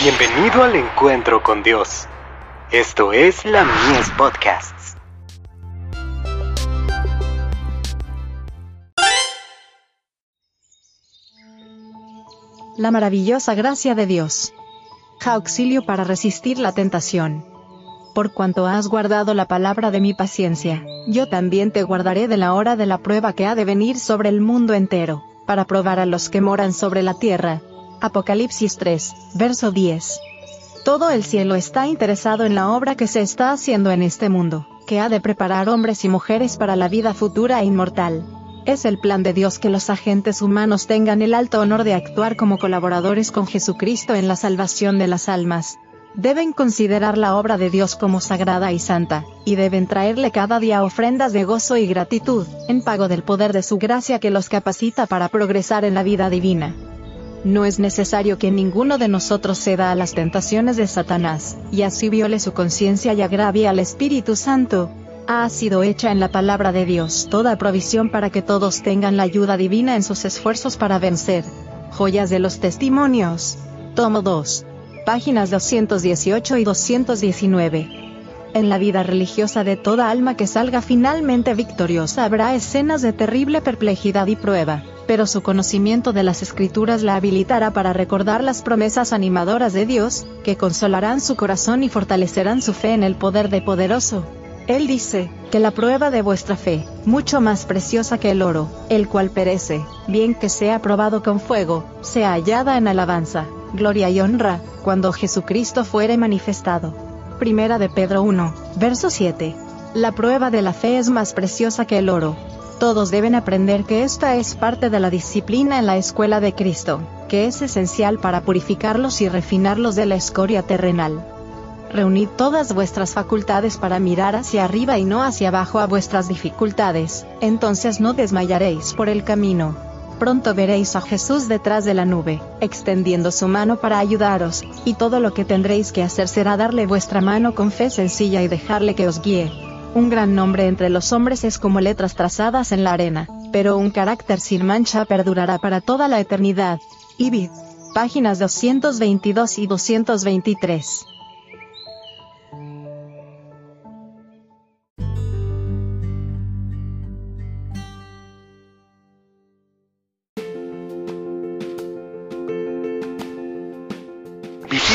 Bienvenido al encuentro con Dios. Esto es la Mies Podcasts. La maravillosa gracia de Dios. Auxilio para resistir la tentación. Por cuanto has guardado la palabra de mi paciencia, yo también te guardaré de la hora de la prueba que ha de venir sobre el mundo entero, para probar a los que moran sobre la tierra. Apocalipsis 3, verso 10. Todo el cielo está interesado en la obra que se está haciendo en este mundo, que ha de preparar hombres y mujeres para la vida futura e inmortal. Es el plan de Dios que los agentes humanos tengan el alto honor de actuar como colaboradores con Jesucristo en la salvación de las almas. Deben considerar la obra de Dios como sagrada y santa, y deben traerle cada día ofrendas de gozo y gratitud, en pago del poder de su gracia que los capacita para progresar en la vida divina. No es necesario que ninguno de nosotros ceda a las tentaciones de Satanás, y así viole su conciencia y agravie al Espíritu Santo, ha sido hecha en la palabra de Dios toda provisión para que todos tengan la ayuda divina en sus esfuerzos para vencer. Joyas de los Testimonios. Tomo 2. Páginas 218 y 219. En la vida religiosa de toda alma que salga finalmente victoriosa habrá escenas de terrible perplejidad y prueba, pero su conocimiento de las escrituras la habilitará para recordar las promesas animadoras de Dios, que consolarán su corazón y fortalecerán su fe en el poder de poderoso. Él dice, que la prueba de vuestra fe, mucho más preciosa que el oro, el cual perece, bien que sea probado con fuego, sea hallada en alabanza, gloria y honra, cuando Jesucristo fuere manifestado. Primera de Pedro 1, verso 7. La prueba de la fe es más preciosa que el oro. Todos deben aprender que esta es parte de la disciplina en la escuela de Cristo, que es esencial para purificarlos y refinarlos de la escoria terrenal. Reunid todas vuestras facultades para mirar hacia arriba y no hacia abajo a vuestras dificultades, entonces no desmayaréis por el camino. Pronto veréis a Jesús detrás de la nube, extendiendo su mano para ayudaros, y todo lo que tendréis que hacer será darle vuestra mano con fe sencilla y dejarle que os guíe. Un gran nombre entre los hombres es como letras trazadas en la arena, pero un carácter sin mancha perdurará para toda la eternidad. Ibid. Páginas 222 y 223.